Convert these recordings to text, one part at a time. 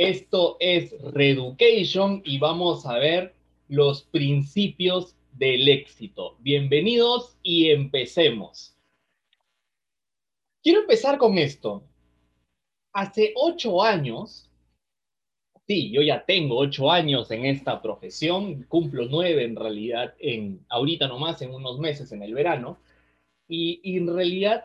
Esto es Reeducation y vamos a ver los principios del éxito. Bienvenidos y empecemos. Quiero empezar con esto. Hace ocho años, sí, yo ya tengo ocho años en esta profesión, cumplo nueve en realidad, en, ahorita nomás, en unos meses, en el verano, y, y en realidad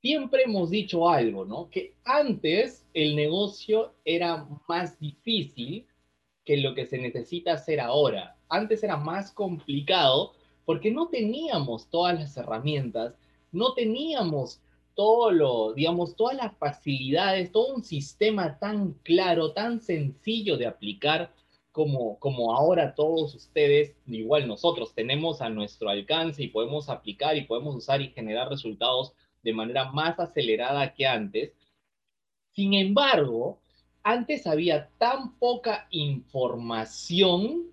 siempre hemos dicho algo, ¿no? Que antes el negocio era más difícil que lo que se necesita hacer ahora. Antes era más complicado porque no teníamos todas las herramientas, no teníamos todo lo, digamos, todas las facilidades, todo un sistema tan claro, tan sencillo de aplicar como, como ahora todos ustedes, igual nosotros tenemos a nuestro alcance y podemos aplicar y podemos usar y generar resultados de manera más acelerada que antes. Sin embargo, antes había tan poca información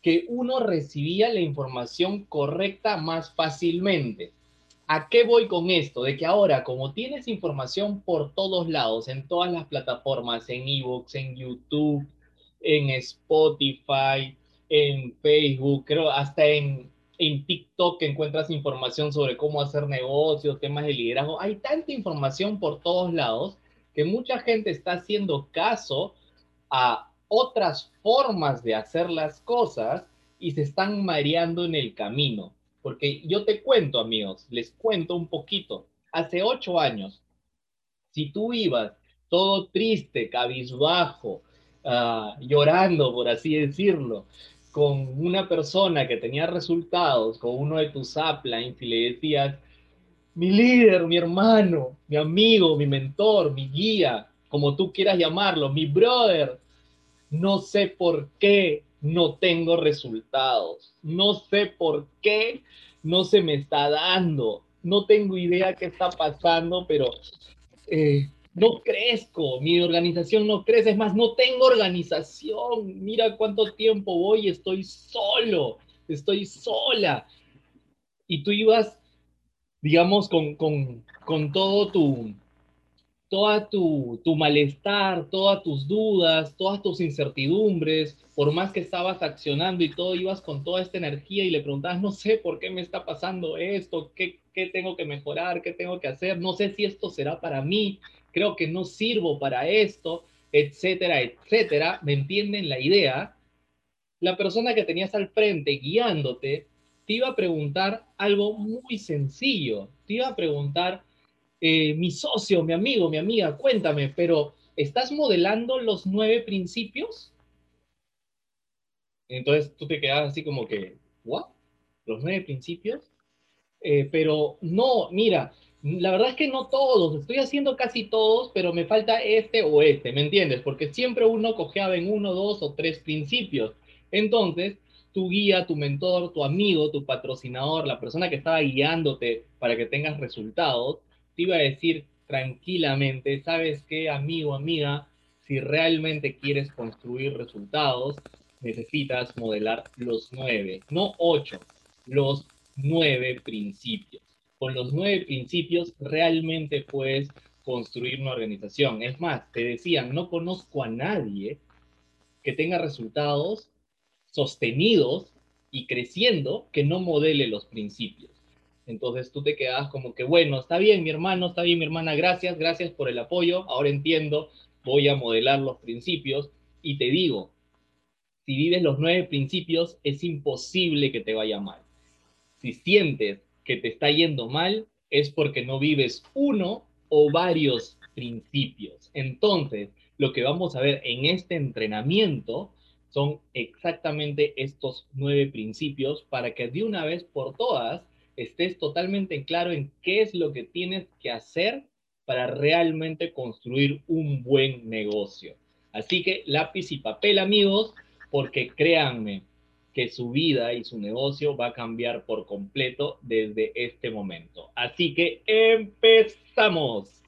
que uno recibía la información correcta más fácilmente. ¿A qué voy con esto? De que ahora, como tienes información por todos lados, en todas las plataformas, en ebooks, en YouTube, en Spotify, en Facebook, creo hasta en en TikTok encuentras información sobre cómo hacer negocios, temas de liderazgo. Hay tanta información por todos lados que mucha gente está haciendo caso a otras formas de hacer las cosas y se están mareando en el camino. Porque yo te cuento, amigos, les cuento un poquito. Hace ocho años, si tú ibas todo triste, cabizbajo, uh, llorando, por así decirlo, con una persona que tenía resultados, con uno de tus uplines y le decías, mi líder, mi hermano, mi amigo, mi mentor, mi guía, como tú quieras llamarlo, mi brother, no sé por qué no tengo resultados, no sé por qué no se me está dando, no tengo idea qué está pasando, pero eh, no crezco, mi organización no crece, es más, no tengo organización, mira cuánto tiempo voy, estoy solo, estoy sola. Y tú ibas, digamos, con, con, con todo tu, toda tu, tu, malestar, todas tus dudas, todas tus incertidumbres, por más que estabas accionando y todo, ibas con toda esta energía y le preguntabas, no sé por qué me está pasando esto, qué, qué tengo que mejorar, qué tengo que hacer, no sé si esto será para mí, creo que no sirvo para esto, etcétera, etcétera, ¿me entienden la idea? La persona que tenías al frente guiándote te iba a preguntar algo muy sencillo, te iba a preguntar, eh, mi socio, mi amigo, mi amiga, cuéntame, pero ¿estás modelando los nueve principios? Entonces tú te quedas así como que, ¿what? ¿Los nueve principios? Eh, pero no, mira, la verdad es que no todos, estoy haciendo casi todos, pero me falta este o este, ¿me entiendes? Porque siempre uno cojeaba en uno, dos o tres principios. Entonces, tu guía, tu mentor, tu amigo, tu patrocinador, la persona que estaba guiándote para que tengas resultados, te iba a decir tranquilamente, ¿sabes qué, amigo, amiga? Si realmente quieres construir resultados, necesitas modelar los nueve, no ocho, los nueve principios con los nueve principios realmente puedes construir una organización. Es más, te decían, no conozco a nadie que tenga resultados sostenidos y creciendo que no modele los principios. Entonces tú te quedas como que, bueno, está bien mi hermano, está bien mi hermana, gracias, gracias por el apoyo, ahora entiendo, voy a modelar los principios y te digo, si vives los nueve principios, es imposible que te vaya mal. Si sientes que te está yendo mal es porque no vives uno o varios principios. Entonces, lo que vamos a ver en este entrenamiento son exactamente estos nueve principios para que de una vez por todas estés totalmente claro en qué es lo que tienes que hacer para realmente construir un buen negocio. Así que lápiz y papel, amigos, porque créanme, que su vida y su negocio va a cambiar por completo desde este momento. Así que empezamos.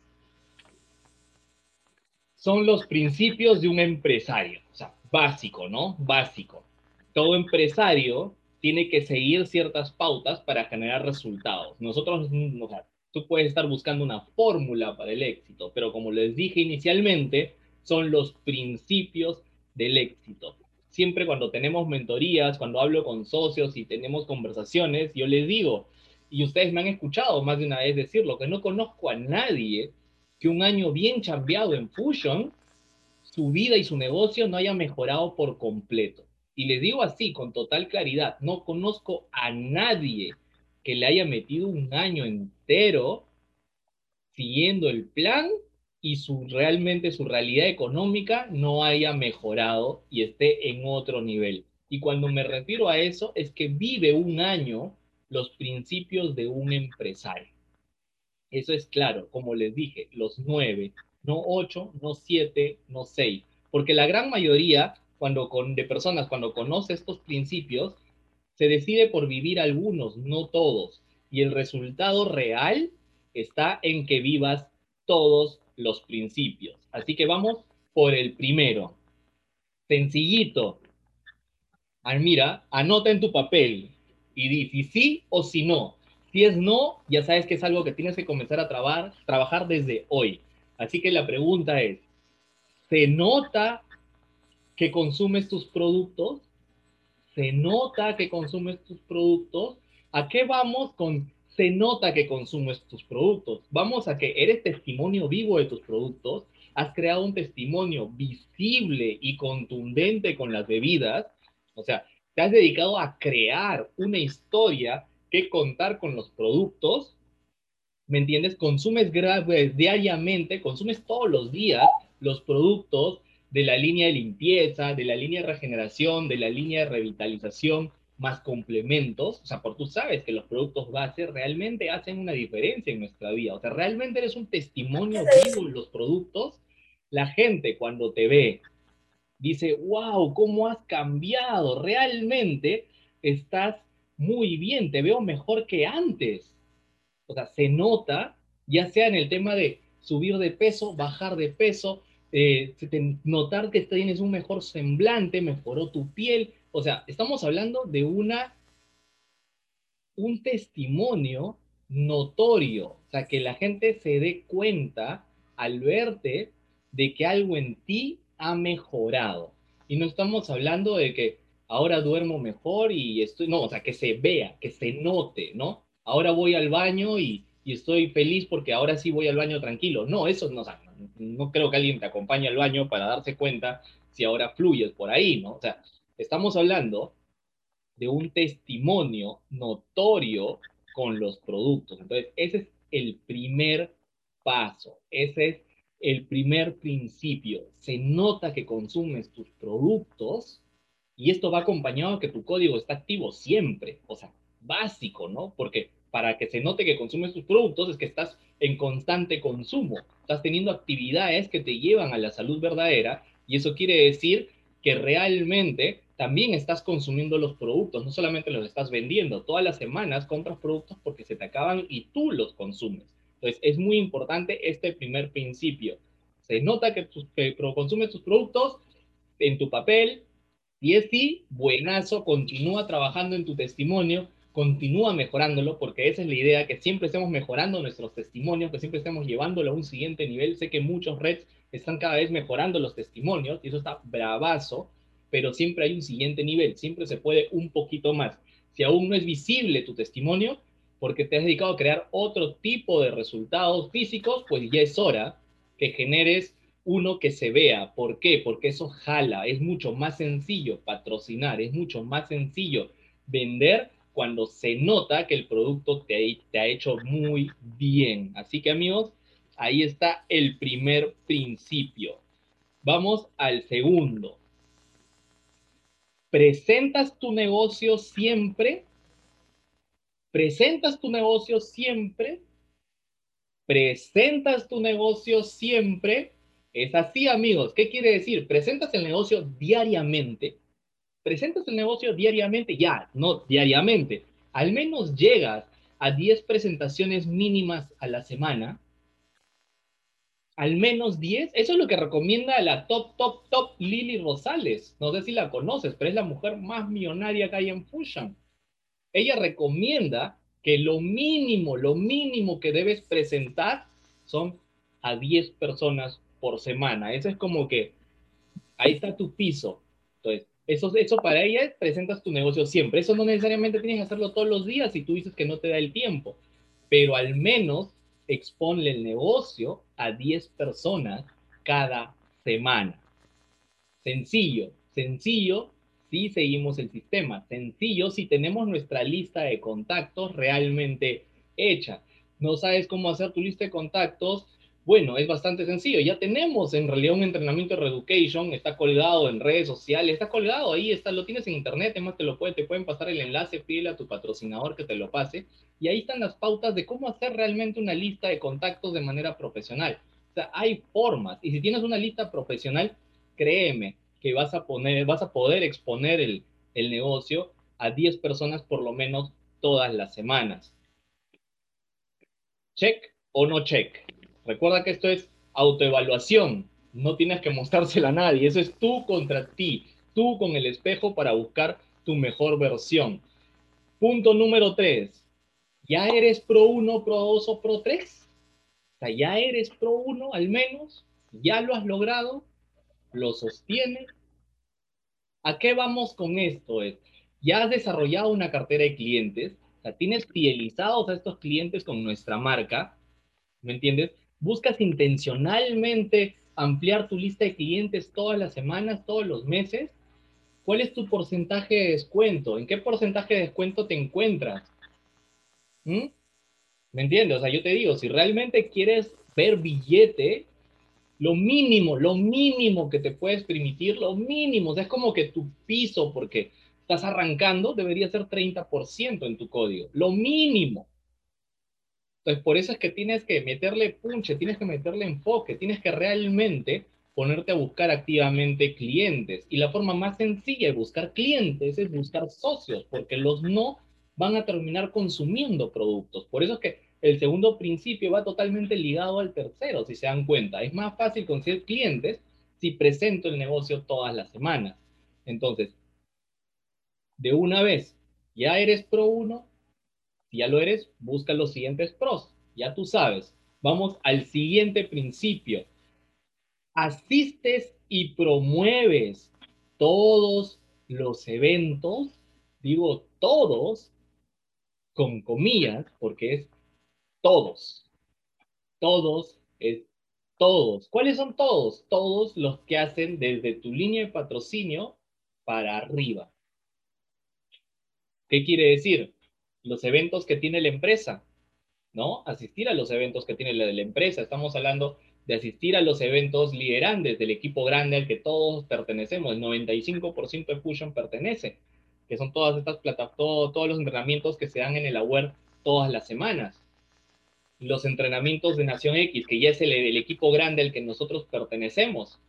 Son los principios de un empresario, o sea, básico, ¿no? Básico. Todo empresario tiene que seguir ciertas pautas para generar resultados. Nosotros, o sea, tú puedes estar buscando una fórmula para el éxito, pero como les dije inicialmente, son los principios del éxito. Siempre cuando tenemos mentorías, cuando hablo con socios y tenemos conversaciones, yo les digo, y ustedes me han escuchado más de una vez decirlo, que no conozco a nadie que un año bien chambeado en Fusion, su vida y su negocio no haya mejorado por completo. Y les digo así, con total claridad, no conozco a nadie que le haya metido un año entero siguiendo el plan y su, realmente su realidad económica no haya mejorado y esté en otro nivel. Y cuando me refiero a eso es que vive un año los principios de un empresario. Eso es claro, como les dije, los nueve, no ocho, no siete, no seis. Porque la gran mayoría cuando con, de personas, cuando conoce estos principios, se decide por vivir algunos, no todos. Y el resultado real está en que vivas todos los principios. Así que vamos por el primero. Sencillito. Almira, anota en tu papel y di si sí o si no. Si es no, ya sabes que es algo que tienes que comenzar a trabajar, trabajar desde hoy. Así que la pregunta es, ¿se nota que consumes tus productos? ¿Se nota que consumes tus productos? ¿A qué vamos con se nota que consumes tus productos? Vamos a que eres testimonio vivo de tus productos, has creado un testimonio visible y contundente con las bebidas, o sea, te has dedicado a crear una historia que contar con los productos, ¿me entiendes? Consumes diariamente, consumes todos los días los productos de la línea de limpieza, de la línea de regeneración, de la línea de revitalización, más complementos, o sea, por tú sabes que los productos base realmente hacen una diferencia en nuestra vida, o sea, realmente eres un testimonio vivo en los productos, la gente cuando te ve dice, wow, ¿cómo has cambiado? Realmente estás muy bien, te veo mejor que antes. O sea, se nota, ya sea en el tema de subir de peso, bajar de peso, eh, notar que tienes un mejor semblante, mejoró tu piel. O sea, estamos hablando de una, un testimonio notorio, o sea, que la gente se dé cuenta al verte de que algo en ti ha mejorado. Y no estamos hablando de que ahora duermo mejor y estoy, no, o sea, que se vea, que se note, ¿no? Ahora voy al baño y, estoy feliz porque ahora sí voy al baño tranquilo. No, eso no, o sea, no creo que alguien te acompañe al baño para darse cuenta si ahora fluyes por ahí, ¿no? O sea, estamos hablando de un testimonio notorio con los productos. Entonces, ese es el primer paso, ese es el primer principio. Se nota que consumes tus productos y esto va acompañado de que tu código está activo siempre, o sea, básico, ¿no? Porque para que se note que consumes tus productos es que estás en constante consumo, estás teniendo actividades que te llevan a la salud verdadera y eso quiere decir que realmente también estás consumiendo los productos, no solamente los estás vendiendo, todas las semanas compras productos porque se te acaban y tú los consumes. Entonces es muy importante este primer principio. Se nota que, que consumes tus productos en tu papel, y es sí, buenazo, continúa trabajando en tu testimonio, continúa mejorándolo, porque esa es la idea, que siempre estemos mejorando nuestros testimonios, que siempre estemos llevándolo a un siguiente nivel. Sé que muchos redes están cada vez mejorando los testimonios, y eso está bravazo, pero siempre hay un siguiente nivel, siempre se puede un poquito más. Si aún no es visible tu testimonio, porque te has dedicado a crear otro tipo de resultados físicos, pues ya es hora que generes uno que se vea. ¿Por qué? Porque eso jala, es mucho más sencillo patrocinar, es mucho más sencillo vender cuando se nota que el producto te, ha hecho muy bien. Así que amigos, ahí está el primer principio. Vamos al segundo. ¿Presentas tu negocio siempre? ¿Presentas tu negocio siempre? ¿Presentas tu negocio siempre? Es así, amigos. ¿Qué quiere decir? Presentas el negocio diariamente presentas el negocio diariamente, ya, no diariamente, al menos llegas a 10 presentaciones mínimas a la semana, al menos 10, eso es lo que recomienda la top, top, top Lili Rosales. No sé si la conoces, pero es la mujer más millonaria que hay en Fusion. Ella recomienda que lo mínimo, lo mínimo que debes presentar son a 10 personas por semana. Eso es como que ahí está tu piso. Entonces, eso, eso para ella presentas tu negocio siempre. Eso no necesariamente tienes que hacerlo todos los días si tú dices que no te da el tiempo, pero al menos exponle el negocio a 10 personas cada semana. Sencillo, sencillo si seguimos el sistema. Sencillo si tenemos nuestra lista de contactos realmente hecha. No sabes cómo hacer tu lista de contactos, bueno, es bastante sencillo. Ya tenemos en realidad un entrenamiento de Reeducation, está colgado en redes sociales, está colgado ahí, está, lo tienes en internet, además te lo puede, te pueden pasar el enlace, pídele a tu patrocinador que te lo pase. Y ahí están las pautas de cómo hacer realmente una lista de contactos de manera profesional. O sea, hay formas. Y si tienes una lista profesional, créeme que vas a, poner, vas a poder exponer el, el negocio a 10 personas por lo menos todas las semanas. Check o no check. Recuerda que esto es autoevaluación, no tienes que mostrársela a nadie, eso es tú contra ti, tú con el espejo para buscar tu mejor versión. Punto número tres, ¿ya eres pro 1, pro 2 o pro 3? O sea, ¿ya eres pro 1 al menos? ¿Ya lo has logrado? ¿Lo sostienes? ¿A qué vamos con esto? ya has desarrollado una cartera de clientes, o sea, tienes fidelizados a estos clientes con nuestra marca, ¿me entiendes? Buscas intencionalmente ampliar tu lista de clientes todas las semanas, todos los meses, ¿cuál es tu porcentaje de descuento? ¿En qué porcentaje de descuento te encuentras? ¿Mm? ¿Me entiendes? O sea, yo te digo, si realmente quieres ver billete, lo mínimo, lo mínimo que te puedes permitir, lo mínimo, o sea, es como que tu piso, porque estás arrancando, debería ser 30% en tu código, lo mínimo. Entonces, por eso es que tienes que meterle punche, tienes que meterle enfoque, tienes que realmente ponerte a buscar activamente clientes. Y la forma más sencilla de buscar clientes es buscar socios, porque los no van a terminar consumiendo productos. Por eso es que el segundo principio va totalmente ligado al tercero, si se dan cuenta. Es más fácil conseguir clientes si presento el negocio todas las semanas. Entonces, de una vez, ya eres pro uno, si ya lo eres, busca los siguientes pros. Ya tú sabes. Vamos al siguiente principio. Asistes y promueves todos los eventos, digo todos, con comillas, porque es todos. Todos es todos. ¿Cuáles son todos? Todos los que hacen desde tu línea de patrocinio para arriba. ¿Qué quiere decir? Los eventos que tiene la empresa, ¿no? Asistir a los eventos que tiene la, empresa. Estamos hablando de asistir a los eventos liderantes del equipo grande al que todos pertenecemos. El 95% de Fusion pertenece, que son todas estas plataformas, todos los entrenamientos que se dan en el AWARE todas las semanas. Los entrenamientos de Nación X, que ya es el, el equipo grande al que nosotros pertenecemos,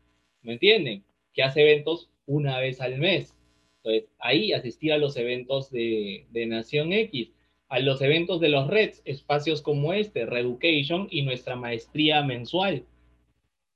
¿me entienden? Que hace eventos una vez al mes. Entonces, ahí asistir a los eventos de, Nación X, a los eventos de los REDs, espacios como este, Reeducation y nuestra maestría mensual.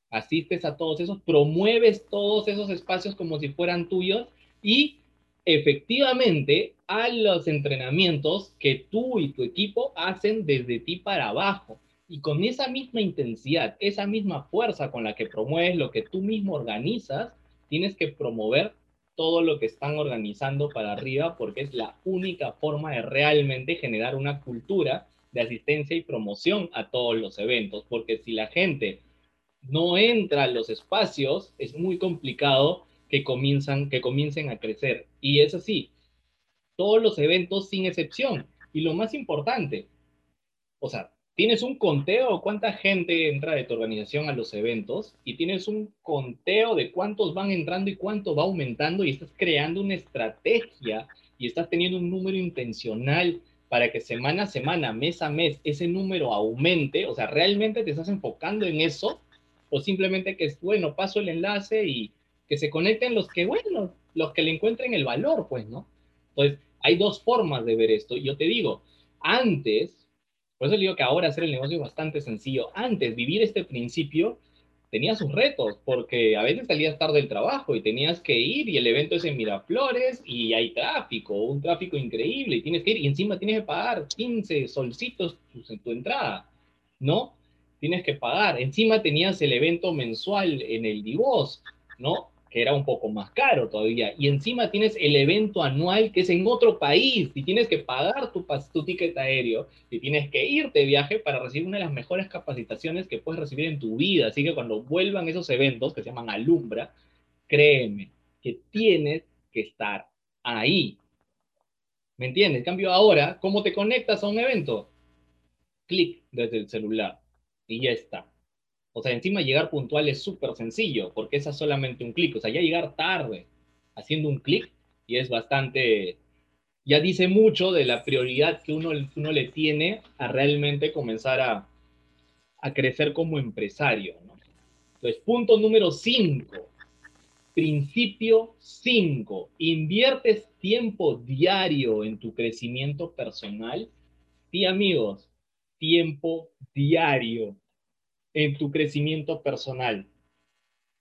Asistes a todos esos, promueves todos esos espacios como si fueran tuyos y efectivamente a los entrenamientos que tú y tu equipo hacen desde ti para abajo. Y con esa misma intensidad, esa misma fuerza con la que promueves lo que tú mismo organizas, tienes que promover todo lo que están organizando para arriba porque es la única forma de realmente generar una cultura de asistencia y promoción a todos los eventos, porque si la gente no entra a los espacios, es muy complicado que, que comiencen a crecer. Y es así, todos los eventos sin excepción. Y lo más importante, o sea, tienes un conteo cuánta gente entra de tu organización a los eventos y tienes un conteo de cuántos van entrando y cuánto va aumentando y estás creando una estrategia y estás teniendo un número intencional para que semana a semana, mes a mes, ese número aumente, o sea, realmente te estás enfocando en eso o simplemente que es, bueno, paso el enlace y que se conecten los que, bueno, los que le encuentren el valor, pues, ¿no? Entonces, hay dos formas de ver esto. Yo te digo, antes por eso digo que ahora hacer el negocio es bastante sencillo. Antes, vivir este principio tenía sus retos, porque a veces salías tarde del trabajo y tenías que ir y el evento es en Miraflores y hay tráfico, un tráfico increíble y tienes que ir y encima tienes que pagar 15 solcitos en tu entrada, ¿no? tienes que pagar. Encima tenías el evento mensual en el Divos, ¿no? Que era un poco más caro todavía. Y encima tienes el evento anual que es en otro país y tienes que pagar tu, tu ticket aéreo y tienes que irte de viaje para recibir una de las mejores capacitaciones que puedes recibir en tu vida. Así que cuando vuelvan esos eventos que se llaman Alumbra, créeme que tienes que estar ahí. ¿Me entiendes? En cambio, ahora, ¿cómo te conectas a un evento? Clic desde el celular y ya está. O sea, encima llegar puntual es súper sencillo, porque es solamente un clic. O sea, ya llegar tarde haciendo un clic y es bastante, ya dice mucho de la prioridad que uno, uno le tiene a realmente comenzar a, a crecer como empresario. ¿no? Entonces, punto número 5. Principio 5. ¿Inviertes tiempo diario en tu crecimiento personal? Sí, amigos, tiempo diario en tu crecimiento personal.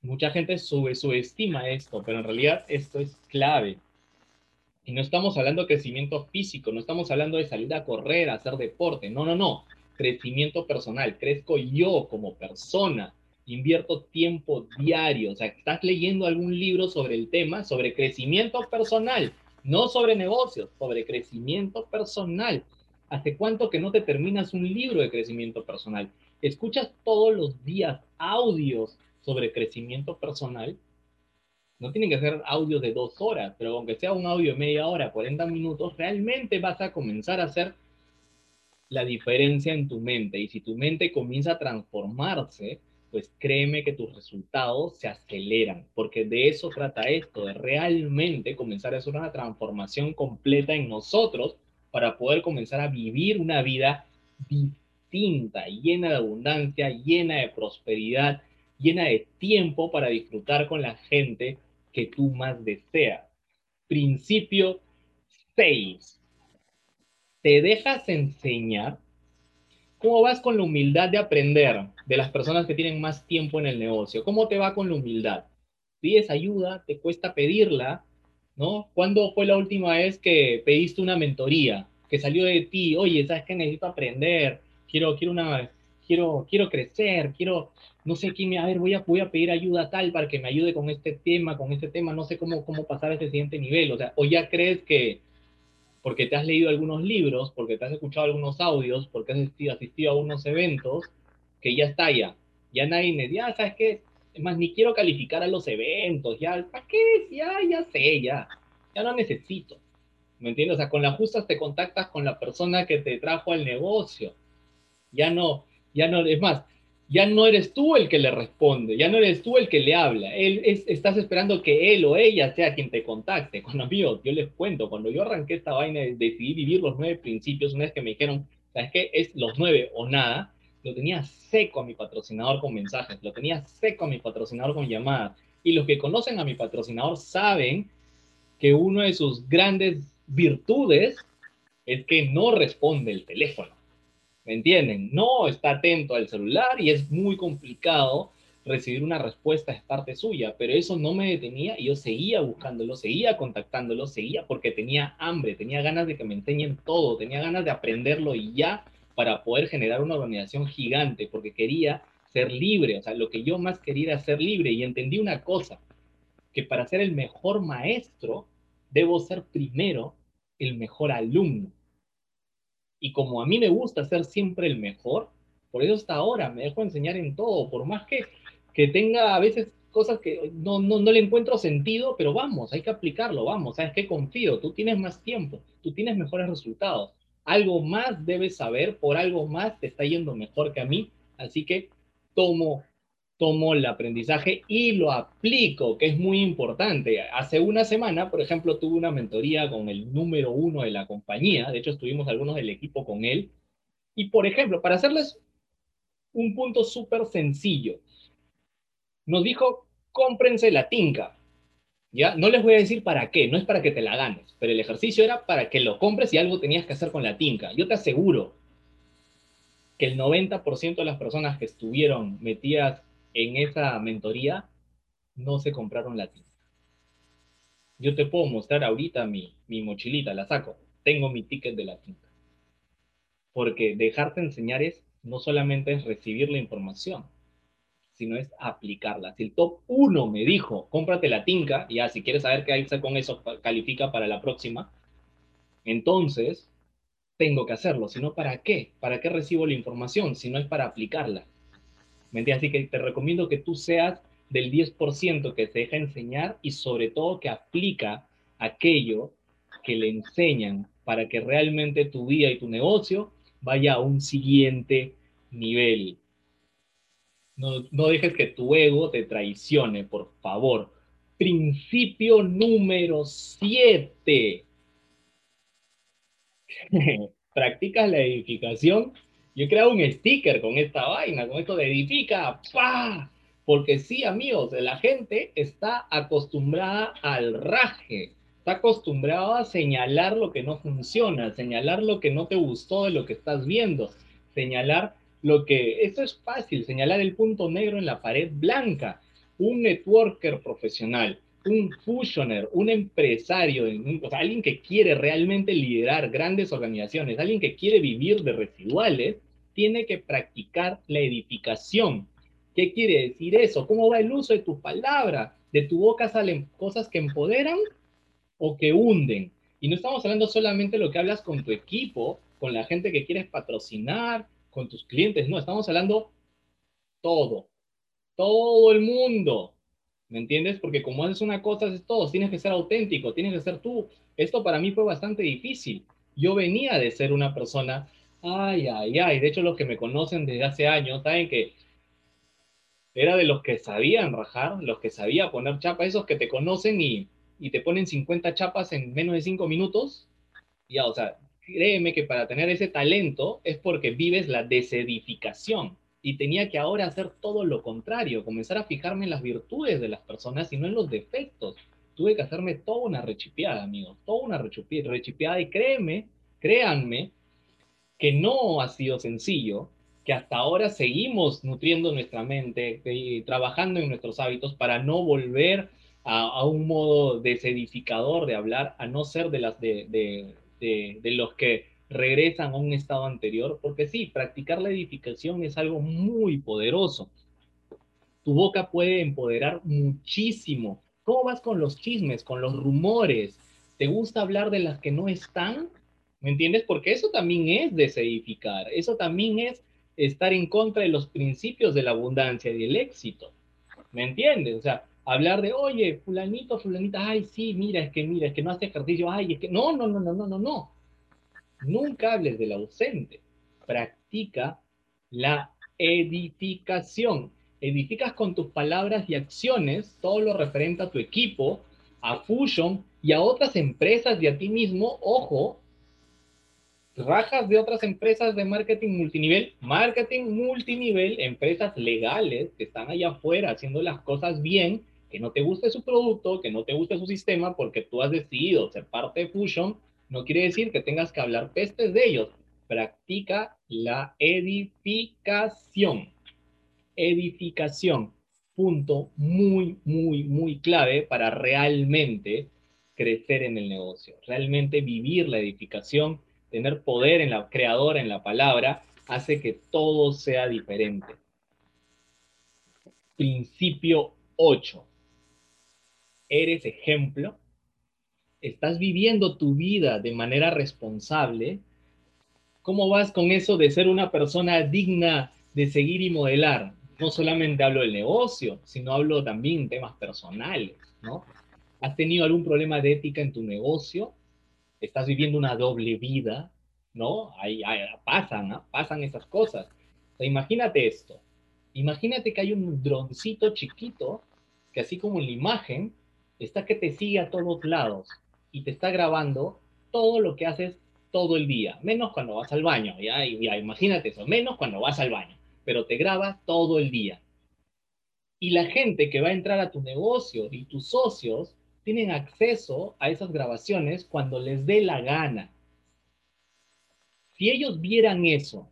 Mucha gente sube, subestima esto, pero en realidad esto es clave. Y no estamos hablando de crecimiento físico, no estamos hablando de salir a correr, a hacer deporte, no, no, no. Crecimiento personal, crezco yo como persona, invierto tiempo diario, o sea, estás leyendo algún libro sobre el tema, sobre crecimiento personal, no sobre negocios, sobre crecimiento personal. ¿Hace cuánto que no te terminas un libro de crecimiento personal? Escuchas todos los días audios sobre crecimiento personal, no tienen que ser audios de dos horas, pero aunque sea un audio de media hora, 40 minutos, realmente vas a comenzar a hacer la diferencia en tu mente. Y si tu mente comienza a transformarse, pues créeme que tus resultados se aceleran, porque de eso trata esto, de realmente comenzar a hacer una transformación completa en nosotros para poder comenzar a vivir una vida diferente llena de abundancia, llena de prosperidad, llena de tiempo para disfrutar con la gente que tú más deseas. Principio 6. ¿Te dejas enseñar? ¿Cómo vas con la humildad de aprender de las personas que tienen más tiempo en el negocio? ¿Cómo te va con la humildad? ¿Pides ayuda? ¿Te cuesta pedirla? ¿No? ¿Cuándo fue la última vez que pediste una mentoría? Que salió de ti, oye, ¿sabes qué? Necesito aprender quiero, quiero una, quiero, quiero crecer, quiero, no sé quién, a ver, voy a, voy a pedir ayuda tal para que me ayude con este tema, con este tema, no sé cómo, cómo pasar a ese siguiente nivel, o sea, o ya crees que porque te has leído algunos libros, porque te has escuchado algunos audios, porque has asistido, asistido a unos eventos, que ya está ya, ya nadie me ya, ¿sabes qué? Es más, ni quiero calificar a los eventos, ya, ¿para qué? Ya, ya sé, ya, ya no necesito. ¿Me entiendes? O sea, con las justas te contactas con la persona que te trajo al negocio ya no, ya no, es más, ya no eres tú el que le responde, ya no eres tú el que le habla, él es, estás esperando que él o ella sea quien te contacte. Cuando amigos, yo les cuento, cuando yo arranqué esta vaina, decidí vivir los nueve principios, una vez que me dijeron, ¿sabes qué? Es los nueve o nada, lo tenía seco a mi patrocinador con mensajes, lo tenía seco a mi patrocinador con llamadas. Y los que conocen a mi patrocinador saben que una de sus grandes virtudes es que no responde el teléfono. ¿Me entienden? No está atento al celular y es muy complicado recibir una respuesta de parte suya, pero eso no me detenía y yo seguía buscándolo, seguía contactándolo, seguía porque tenía hambre, tenía ganas de que me enseñen todo, tenía ganas de aprenderlo y ya para poder generar una organización gigante, porque quería ser libre, o sea, lo que yo más quería era ser libre y entendí una cosa, que para ser el mejor maestro, debo ser primero el mejor alumno. Y como a mí me gusta ser siempre el mejor, por eso hasta ahora me dejo enseñar en todo, por más que, que tenga a veces cosas que no, no, no le encuentro sentido, pero vamos, hay que aplicarlo, vamos, sabes que confío, tú tienes más tiempo, tú tienes mejores resultados, algo más debes saber, por algo más te está yendo mejor que a mí, así que tomo tomo el aprendizaje y lo aplico, que es muy importante. Hace una semana, por ejemplo, tuve una mentoría con el número uno de la compañía, de hecho estuvimos algunos del equipo con él, y por ejemplo, para hacerles un punto súper sencillo, nos dijo, cómprense la tinca. ¿Ya? No les voy a decir para qué, no es para que te la ganes, pero el ejercicio era para que lo compres y algo tenías que hacer con la tinca. Yo te aseguro que el 90% de las personas que estuvieron metidas en esa mentoría no se compraron la tinta. Yo te puedo mostrar ahorita mi, mi mochilita, la saco. Tengo mi ticket de la tinta. Porque dejarte enseñar es no solamente es recibir la información, sino es aplicarla. Si el top 1 me dijo, cómprate la tinca, ya, si quieres saber qué hay con eso, califica para la próxima, entonces tengo que hacerlo. Si no, ¿para qué? ¿Para qué recibo la información? Si no es para aplicarla. ¿Me? Así que te recomiendo que tú seas del 10% que se deja enseñar y sobre todo que aplica aquello que le enseñan para que realmente tu vida y tu negocio vaya a un siguiente nivel. No, no dejes que tu ego te traicione, por favor. Principio número 7. Practicas la edificación. Yo he creado un sticker con esta vaina, con esto de edifica. ¡Pah! Porque sí, amigos, la gente está acostumbrada al raje, está acostumbrada a señalar lo que no funciona, señalar lo que no te gustó de lo que estás viendo, señalar lo que, esto es fácil, señalar el punto negro en la pared blanca. Un networker profesional, un fusioner, un empresario, alguien que quiere realmente liderar grandes organizaciones, alguien que quiere vivir de residuales, tiene que practicar la edificación ¿Qué quiere decir eso? ¿Cómo va el uso de tu palabra? ¿De tu boca salen cosas que empoderan o que hunden? Y no estamos hablando solamente de lo que hablas con tu equipo, con la gente que quieres patrocinar, con tus clientes, no, estamos hablando todo, todo el mundo. ¿Me entiendes? Porque como haces una cosa, haces todo, tienes que ser auténtico, tienes que ser tú. Esto para mí fue bastante difícil. Yo venía de ser una persona, ay, ay, ay, de hecho los que me conocen desde hace años saben que era de los que sabían rajar, los que sabían poner chapa, esos que te conocen y, te ponen 50 chapas en menos de 5 minutos. Ya, o sea, créeme que para tener ese talento es porque vives la desedificación. Y tenía que ahora hacer todo lo contrario, comenzar a fijarme en las virtudes de las personas y no en los defectos. Tuve que hacerme toda una rechipeada, amigos, toda una rechipeada. Y créeme, créanme, que no ha sido sencillo, que hasta ahora seguimos nutriendo nuestra mente y trabajando en nuestros hábitos para no volver a, un modo desedificador de hablar, a no ser de, las de, de, los que regresan a un estado anterior, porque sí, practicar la edificación es algo muy poderoso. Tu boca puede empoderar muchísimo. ¿Cómo vas con los chismes, con los rumores? ¿Te gusta hablar de las que no están? ¿Me entiendes? Porque eso también es desedificar, eso también es estar en contra de los principios de la abundancia y del éxito. ¿Me entiendes? O sea, hablar de, oye, fulanito, fulanita, ay, sí, mira, es que mira, es que no hace ejercicio, ay, es que no, no, no, no, no, no, no. Nunca hables del ausente. Practica la edificación. Edificas con tus palabras y acciones todo lo referente a tu equipo, a Fusion y a otras empresas y a ti mismo, ojo, rajas de otras empresas de marketing multinivel, marketing multinivel, empresas legales que están allá afuera haciendo las cosas bien, que no te guste su producto, que no te guste su sistema, porque tú has decidido ser parte de Fusion, no quiere decir que tengas que hablar pestes de ellos. Practica la edificación. Edificación, punto muy, muy, muy clave para realmente crecer en el negocio, realmente vivir la edificación tener poder en la creadora, en la palabra, hace que todo sea diferente. Principio 8. Eres ejemplo. Estás viviendo tu vida de manera responsable. ¿Cómo vas con eso de ser una persona digna de seguir y modelar? No solamente hablo del negocio, sino hablo también temas personales, ¿no? ¿Has tenido algún problema de ética en tu negocio? estás viviendo una doble vida, ¿no? Ahí, pasan, Pasan esas cosas. imagínate esto. Imagínate que hay un droncito chiquito que así como en la imagen está que te sigue a todos lados y te está grabando todo lo que haces todo el día, menos cuando vas al baño, ¿ya? ya imagínate eso, menos cuando vas al baño, pero te graba todo el día. Y la gente que va a entrar a tu negocio y tus socios tienen acceso a esas grabaciones cuando les dé la gana. Si ellos vieran eso,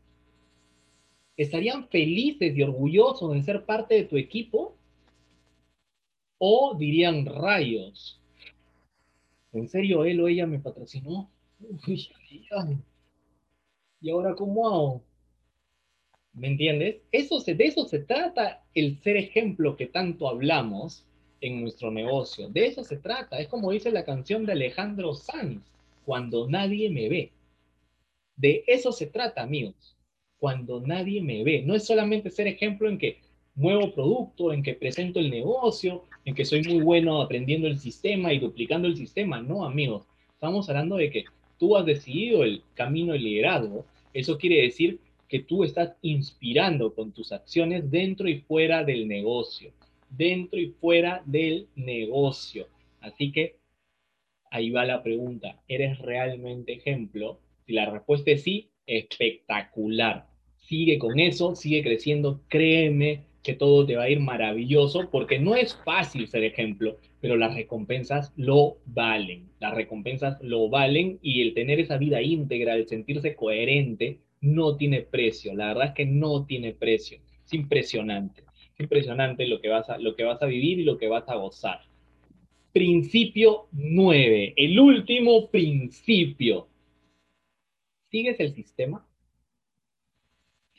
¿estarían felices y orgullosos de ser parte de tu equipo? ¿O dirían rayos? ¿En serio él o ella me patrocinó? ¿Y ahora cómo hago? ¿Me entiendes? De eso se trata el ser ejemplo que tanto hablamos en nuestro negocio. De eso se trata. Es como dice la canción de Alejandro Sanz, cuando nadie me ve. De eso se trata, amigos. Cuando nadie me ve. No es solamente ser ejemplo en que muevo producto, en que presento el negocio, que soy muy bueno aprendiendo el sistema y duplicando el sistema. No, amigos. Estamos hablando de que tú has decidido el camino del liderazgo. Eso quiere decir que tú estás inspirando con tus acciones dentro y fuera del negocio, dentro y fuera del negocio. Así que ahí va la pregunta, ¿eres realmente ejemplo? Si la respuesta es sí, espectacular. Sigue con eso, sigue creciendo, créeme que todo te va a ir maravilloso porque no es fácil ser ejemplo, pero las recompensas lo valen. Las recompensas lo valen y el tener esa vida íntegra, el sentirse coherente, no tiene precio, la verdad es que no tiene precio. Es impresionante, es impresionante lo que vas a, lo que vas a vivir y lo que vas a gozar. Principio 9, el último principio. ¿Sigues el sistema?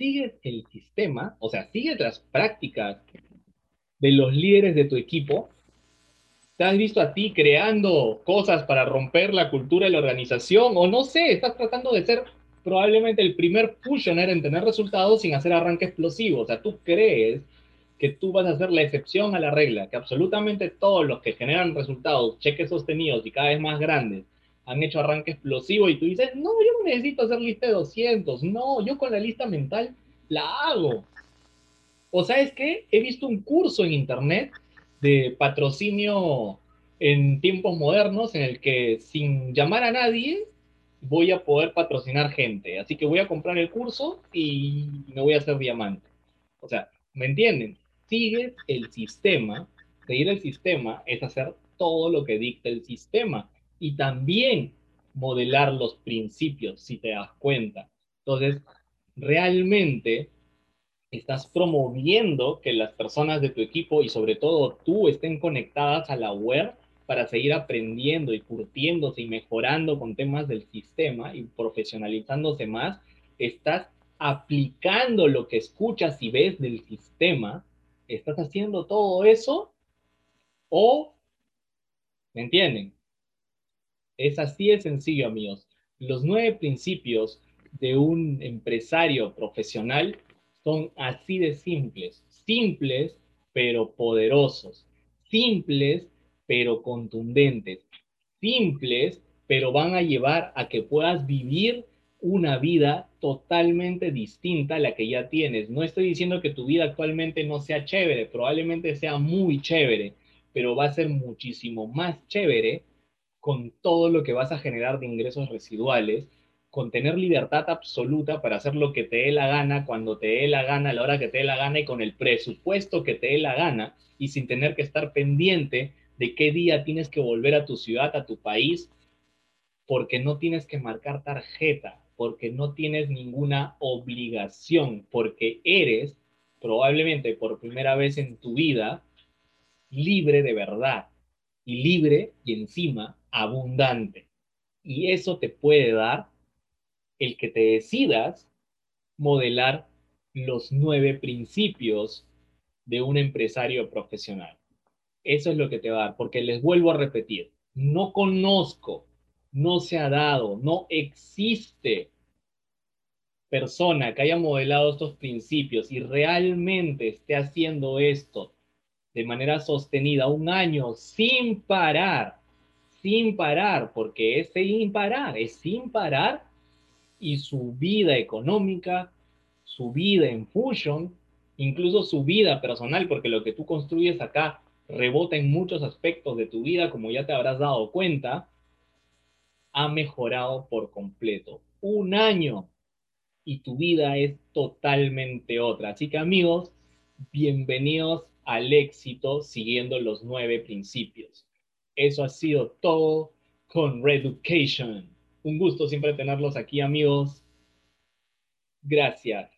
¿Sigues el sistema? O sea, ¿sigues las prácticas de los líderes de tu equipo? ¿Te has visto a ti creando cosas para romper la cultura de la organización? O no sé, estás tratando de ser probablemente el primer pushoner en tener resultados sin hacer arranque explosivo. O sea, tú crees que tú vas a ser la excepción a la regla, que absolutamente todos los que generan resultados, cheques sostenidos y cada vez más grandes, han hecho arranque explosivo y tú dices, no, yo no necesito hacer lista de 200, no, yo con la lista mental la hago. O sea, es que he visto un curso en internet de patrocinio en tiempos modernos en el que sin llamar a nadie voy a poder patrocinar gente. Así que voy a comprar el curso y me voy a hacer diamante. O sea, ¿me entienden? Sigues el sistema. Seguir el sistema es hacer todo lo que dicta el sistema y también modelar los principios, si te das cuenta. Entonces, realmente estás promoviendo que las personas de tu equipo y sobre todo tú estén conectadas a la web para seguir aprendiendo y curtiéndose y mejorando con temas del sistema y profesionalizándose más, estás aplicando lo que escuchas y ves del sistema, estás haciendo todo eso o, ¿me entienden? Es así de sencillo, amigos. Los nueve principios de un empresario profesional son así de simples, simples pero poderosos, simples pero contundentes, simples, pero van a llevar a que puedas vivir una vida totalmente distinta a la que ya tienes. No estoy diciendo que tu vida actualmente no sea chévere, probablemente sea muy chévere, pero va a ser muchísimo más chévere con todo lo que vas a generar de ingresos residuales, con tener libertad absoluta para hacer lo que te dé la gana, cuando te dé la gana, a la hora que te dé la gana y con el presupuesto que te dé la gana y sin tener que estar pendiente de qué día tienes que volver a tu ciudad, a tu país, porque no tienes que marcar tarjeta, porque no tienes ninguna obligación, porque eres probablemente por primera vez en tu vida libre de verdad y libre y encima abundante. Y eso te puede dar el que te decidas modelar los nueve principios de un empresario profesional. Eso es lo que te va a dar, porque les vuelvo a repetir, no conozco, no se ha dado, no existe persona que haya modelado estos principios y realmente esté haciendo esto de manera sostenida un año sin parar, sin parar, porque es sin parar, es sin parar y su vida económica, su vida en Fusion, incluso su vida personal, porque lo que tú construyes acá rebota en muchos aspectos de tu vida, como ya te habrás dado cuenta, ha mejorado por completo. Un año y tu vida es totalmente otra. Así que amigos, bienvenidos al éxito siguiendo los nueve principios. Eso ha sido todo con Reducation. Un gusto siempre tenerlos aquí amigos. Gracias.